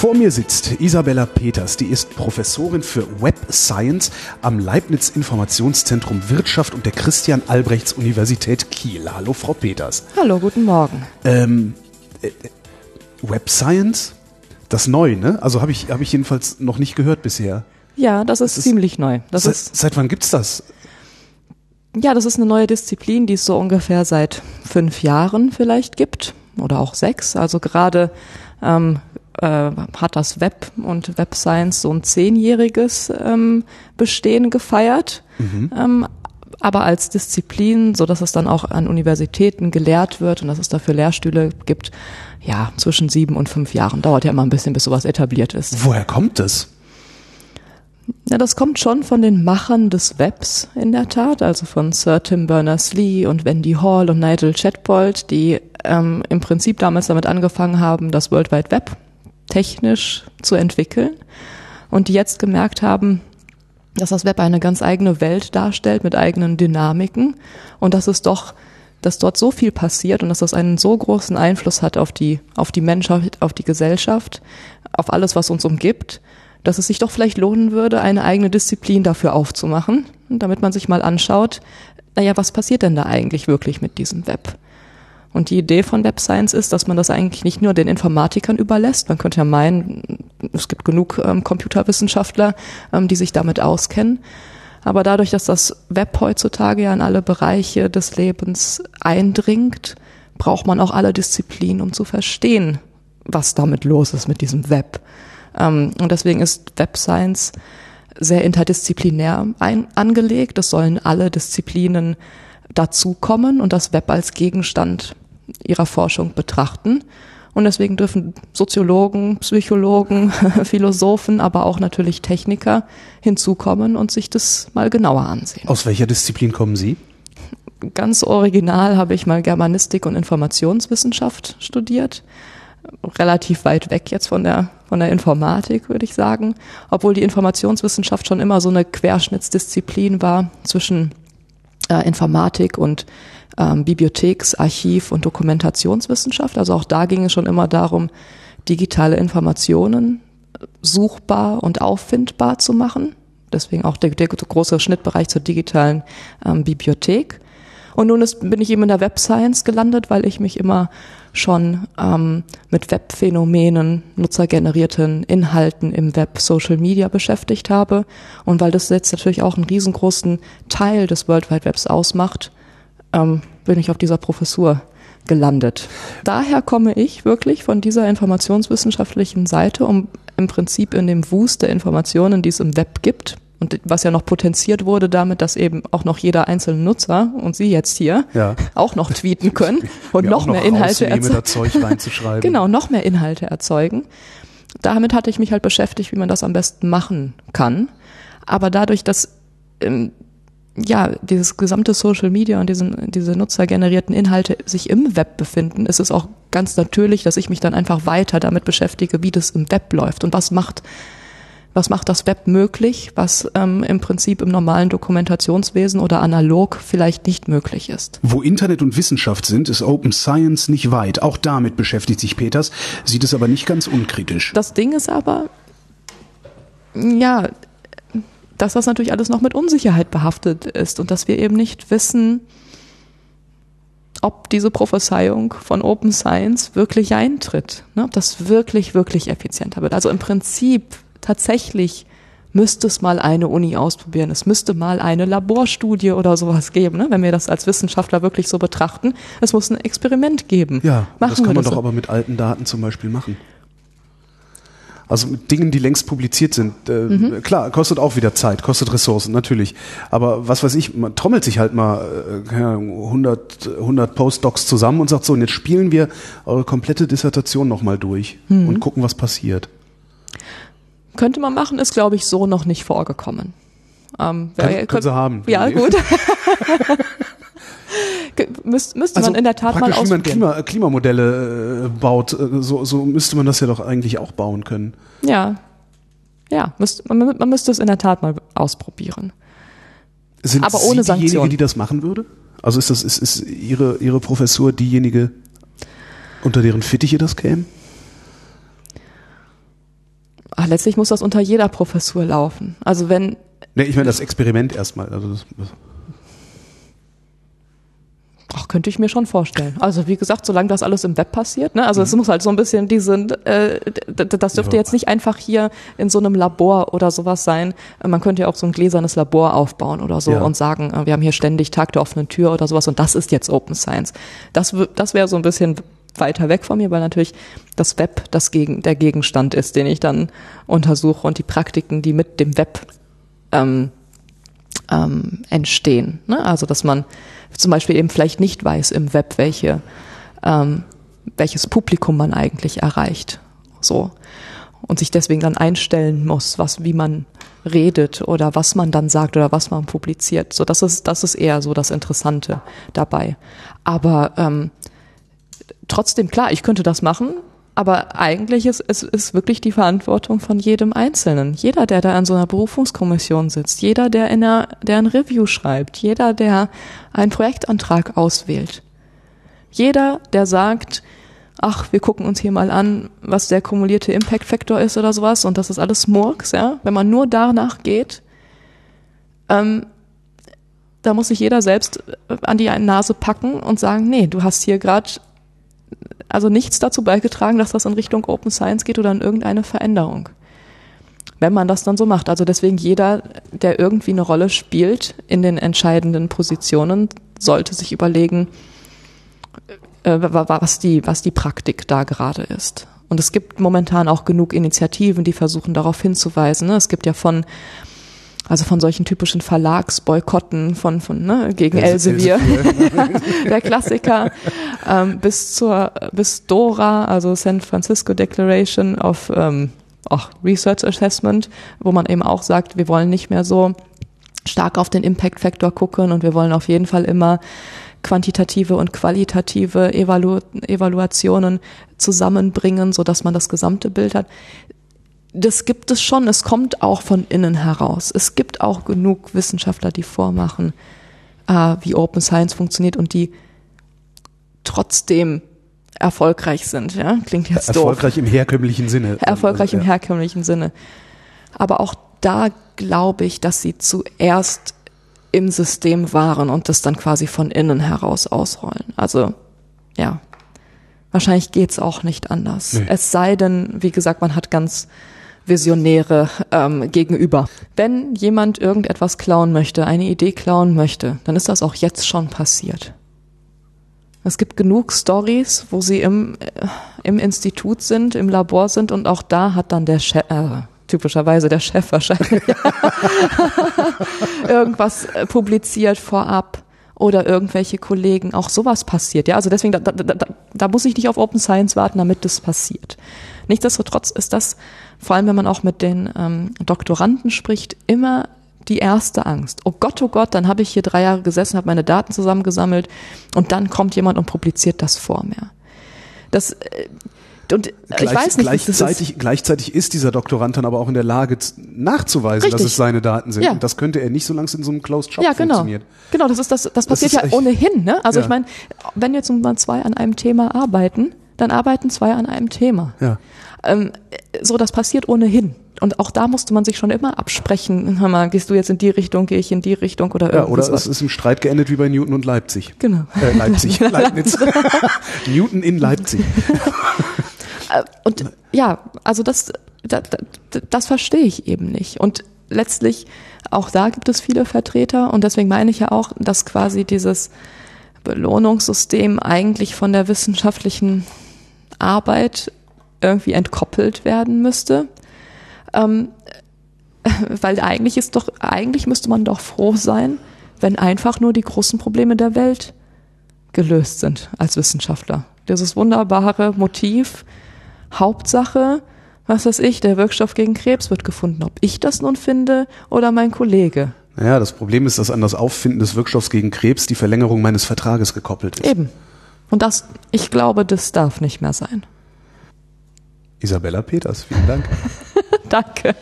Vor mir sitzt Isabella Peters, die ist Professorin für Web Science am Leibniz Informationszentrum Wirtschaft und der Christian Albrechts Universität Kiel. Hallo, Frau Peters. Hallo, guten Morgen. Ähm, äh, Web Science? Das neu, ne? Also habe ich, hab ich jedenfalls noch nicht gehört bisher. Ja, das ist, Das ist- ziemlich neu. Das seit, ist, seit wann gibt's das? ja, das ist eine neue Disziplin, die es so ungefähr seit fünf Jahren vielleicht gibt oder auch sechs. Also gerade ähm, äh, hat das Web und Web Science so ein zehnjähriges ähm, Bestehen gefeiert. Ähm, aber als Disziplin, so dass es dann auch an Universitäten gelehrt wird und dass es dafür Lehrstühle gibt, ja, zwischen sieben und fünf Jahren. Dauert ja immer ein bisschen, bis sowas etabliert ist. Woher kommt das? Ja, das kommt schon von den Machern des Webs in der Tat, also von Sir Tim Berners-Lee und Wendy Hall und Nigel Chatbold, die ähm, im Prinzip damals damit angefangen haben, das World Wide Web technisch zu entwickeln und die jetzt gemerkt haben, dass das Web eine ganz eigene Welt darstellt mit eigenen Dynamiken und dass es doch, dass dort so viel passiert und dass das einen so großen Einfluss hat auf die, auf die Menschheit, auf die Gesellschaft, auf alles, was uns umgibt, dass es sich doch vielleicht lohnen würde, eine eigene Disziplin dafür aufzumachen, damit man sich mal anschaut, naja, was passiert denn da eigentlich wirklich mit diesem Web? Und die Idee von Web Science ist, dass man das eigentlich nicht nur den Informatikern überlässt. Man könnte ja meinen, es gibt genug ähm, Computerwissenschaftler, ähm, die sich damit auskennen. Aber dadurch, dass das Web heutzutage ja in alle Bereiche des Lebens eindringt, braucht man auch alle Disziplinen, um zu verstehen, was damit los ist mit diesem Web. Ähm, und deswegen ist Web Science sehr interdisziplinär ein, angelegt. Es sollen alle Disziplinen dazukommen und das Web als Gegenstand ihrer Forschung betrachten. Und deswegen dürfen Soziologen, Psychologen, Philosophen, aber auch natürlich Techniker hinzukommen und sich das mal genauer ansehen. Aus welcher Disziplin kommen Sie? Ganz original habe ich mal Germanistik und Informationswissenschaft studiert. Relativ weit weg jetzt von der, von der Informatik, würde ich sagen. Obwohl die Informationswissenschaft schon immer so eine Querschnittsdisziplin war zwischen äh, Informatik und ähm, Bibliotheks-, Archiv- und Dokumentationswissenschaft. Also auch da ging es schon immer darum, digitale Informationen suchbar und auffindbar zu machen. Deswegen auch der, der große Schnittbereich zur digitalen ähm, Bibliothek. Und nun ist, bin ich eben in der Web Science gelandet, weil ich mich immer schon ähm, mit Webphänomenen, nutzergenerierten Inhalten im Web, Social Media beschäftigt habe. Und weil das jetzt natürlich auch einen riesengroßen Teil des World Wide Webs ausmacht, ähm, bin ich auf dieser Professur gelandet. Daher komme ich wirklich von dieser informationswissenschaftlichen Seite, um im Prinzip in dem Wust der Informationen, die es im Web gibt, und was ja noch potenziert wurde damit, dass eben auch noch jeder einzelne Nutzer und Sie jetzt hier Ja. auch noch tweeten können und noch auch mehr Inhalte erzeugen. Genau, noch mehr Inhalte erzeugen. Damit hatte ich mich halt beschäftigt, wie man das am besten machen kann. Aber dadurch, dass ähm, ja dieses gesamte Social Media und diesen, diese nutzergenerierten Inhalte sich im Web befinden, ist es auch ganz natürlich, dass ich mich dann einfach weiter damit beschäftige, wie das im Web läuft und was macht was macht das Web möglich, was ähm, im Prinzip im normalen Dokumentationswesen oder analog vielleicht nicht möglich ist. Wo Internet und Wissenschaft sind, ist Open Science nicht weit. Auch damit beschäftigt sich Peters, sieht es aber nicht ganz unkritisch. Das Ding ist aber, ja, dass das natürlich alles noch mit Unsicherheit behaftet ist und dass wir eben nicht wissen, ob diese Prophezeiung von Open Science wirklich eintritt, ne? ob das wirklich, wirklich effizienter wird. Also im Prinzip tatsächlich müsste es mal eine Uni ausprobieren, es müsste mal eine Laborstudie oder sowas geben, ne? wenn wir das als Wissenschaftler wirklich so betrachten. Es muss ein Experiment geben. Ja, Machen das kann man das doch so. aber mit alten Daten zum Beispiel machen. Also mit Dingen, die längst publiziert sind. Äh, Mhm. Klar, kostet auch wieder Zeit, kostet Ressourcen, natürlich. Aber was weiß ich, man trommelt sich halt mal äh, keine Ahnung, 100, 100 Postdocs zusammen und sagt so, und jetzt spielen wir eure komplette Dissertation nochmal durch Mhm. und gucken, was passiert. Könnte man machen, ist glaube ich so noch nicht vorgekommen. Ähm, kann, können Sie haben. Ja, gut. Müsst, müsste also man in der Tat mal ausprobieren. Wie man Klima, Klimamodelle äh, baut, äh, so, so müsste man das ja doch eigentlich auch bauen können. Ja, ja, müsst, man, man müsste es in der Tat mal ausprobieren. Sind Aber ohne Sie diejenige, die das machen würde? Also ist das ist, ist Ihre Ihre Professur diejenige, unter deren Fittiche das käme? Ach, letztlich muss das unter jeder Professur laufen. Also wenn. Nee, ich meine das Experiment erstmal. Also das, das könnte ich mir schon vorstellen. Also wie gesagt, solange das alles im Web passiert, ne? Also es mhm. muss halt so ein bisschen diese, äh, das dürfte ja. jetzt nicht einfach hier in so einem Labor oder sowas sein. Man könnte ja auch so ein gläsernes Labor aufbauen oder so ja. und sagen, äh, wir haben hier ständig Tag der offenen Tür oder sowas und das ist jetzt Open Science. Das, das wäre so ein bisschen weiter weg von mir, weil natürlich das Web das Gegen, der Gegenstand ist, den ich dann untersuche und die Praktiken, die mit dem Web ähm, ähm, entstehen. Ne? Also dass man zum Beispiel eben vielleicht nicht weiß im Web, welche, ähm, welches Publikum man eigentlich erreicht. So. Und sich deswegen dann einstellen muss, was, wie man redet oder was man dann sagt oder was man publiziert. So, das ist, das ist eher so das Interessante dabei. Aber ähm, trotzdem, klar, ich könnte das machen, aber eigentlich ist es ist wirklich die Verantwortung von jedem Einzelnen. Jeder, der da an so einer Berufungskommission sitzt, jeder, der in einer, der ein Review schreibt, jeder, der einen Projektantrag auswählt, jeder, der sagt, ach, wir gucken uns hier mal an, was der kumulierte Impact Factor ist oder sowas und das ist alles Murks, ja. Wenn man nur danach geht, ähm, da muss sich jeder selbst an die Nase packen und sagen, nee, du hast hier gerade also nichts dazu beigetragen, dass das in Richtung Open Science geht oder in irgendeine Veränderung. Wenn man das dann so macht. Also deswegen jeder, der irgendwie eine Rolle spielt in den entscheidenden Positionen, sollte sich überlegen, äh, was die, was die Praktik da gerade ist. Und es gibt momentan auch genug Initiativen, die versuchen darauf hinzuweisen. Ne? Es gibt ja von also von solchen typischen Verlagsboykotten von, von ne, gegen Elsevier, der Klassiker, ähm, bis zur bis Dora, also San Francisco Declaration of ähm, auch Research Assessment, wo man eben auch sagt, wir wollen nicht mehr so stark auf den Impact Factor gucken und wir wollen auf jeden Fall immer quantitative und qualitative Evalu Evaluationen zusammenbringen, so dass man das gesamte Bild hat das gibt es schon. Es kommt auch von innen heraus. Es gibt auch genug Wissenschaftler, die vormachen, äh, wie Open Science funktioniert und die trotzdem erfolgreich sind. Ja? Klingt jetzt Erfolgreich doof. im herkömmlichen Sinne. Erfolgreich im herkömmlichen Sinne. Aber auch da glaube ich, dass sie zuerst im System waren und das dann quasi von innen heraus ausrollen. Also ja, wahrscheinlich geht's auch nicht anders. Nee. Es sei denn, wie gesagt, man hat ganz Visionäre ähm, gegenüber. Wenn jemand irgendetwas klauen möchte, eine Idee klauen möchte, dann ist das auch jetzt schon passiert. Es gibt genug Stories, wo sie im, äh, im Institut sind, im Labor sind und auch da hat dann der Chef, äh, typischerweise der Chef wahrscheinlich, irgendwas äh, publiziert vorab oder irgendwelche Kollegen. Auch sowas passiert. Ja, also deswegen, da, da, da, da muss ich nicht auf Open Science warten, damit das passiert. Nichtsdestotrotz ist das, vor allem wenn man auch mit den ähm, Doktoranden spricht, immer die erste Angst. Oh Gott, oh Gott, dann habe ich hier drei Jahre gesessen, habe meine Daten zusammengesammelt und dann kommt jemand und publiziert das vor mir. Das äh, und Gleich, ich weiß nicht, gleichzeitig, ist. gleichzeitig ist dieser Doktorand dann aber auch in der Lage nachzuweisen, Richtig. dass es seine Daten sind. Ja. Und das könnte er nicht, solange es in so einem Closed Shop ja, genau. funktioniert. Genau, das ist das, das passiert das ja ohnehin. Ne? Also ja. ich meine, wenn jetzt mal zwei an einem Thema arbeiten, dann arbeiten zwei an einem Thema. Ja. Ähm, so, das passiert ohnehin. Und auch da musste man sich schon immer absprechen. Hör mal, gehst du jetzt in die Richtung, gehe ich in die Richtung oder irgendwas. Ja, oder es ist im Streit geendet wie bei Newton und Leipzig. Genau. Äh, Leipzig, Leibniz. Newton in Leipzig. Äh, und ja, also das, das, das verstehe ich eben nicht. Und letztlich, auch da gibt es viele Vertreter und deswegen meine ich ja auch, dass quasi dieses Belohnungssystem eigentlich von der wissenschaftlichen Arbeit irgendwie entkoppelt werden müsste. Ähm, weil eigentlich ist doch, eigentlich müsste man doch froh sein, wenn einfach nur die großen Probleme der Welt gelöst sind als Wissenschaftler. Dieses wunderbare Motiv, Hauptsache, was weiß ich, der Wirkstoff gegen Krebs wird gefunden. Ob ich das nun finde oder mein Kollege. Naja, das Problem ist, dass an das Auffinden des Wirkstoffs gegen Krebs die Verlängerung meines Vertrages gekoppelt ist. Eben. Und das, ich glaube, das darf nicht mehr sein. Isabella Peters, vielen Dank. Danke.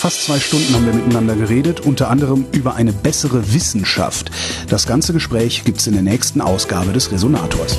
Fast zwei Stunden haben wir miteinander geredet, unter anderem über eine bessere Wissenschaft. Das ganze Gespräch gibt's in der nächsten Ausgabe des Resonators.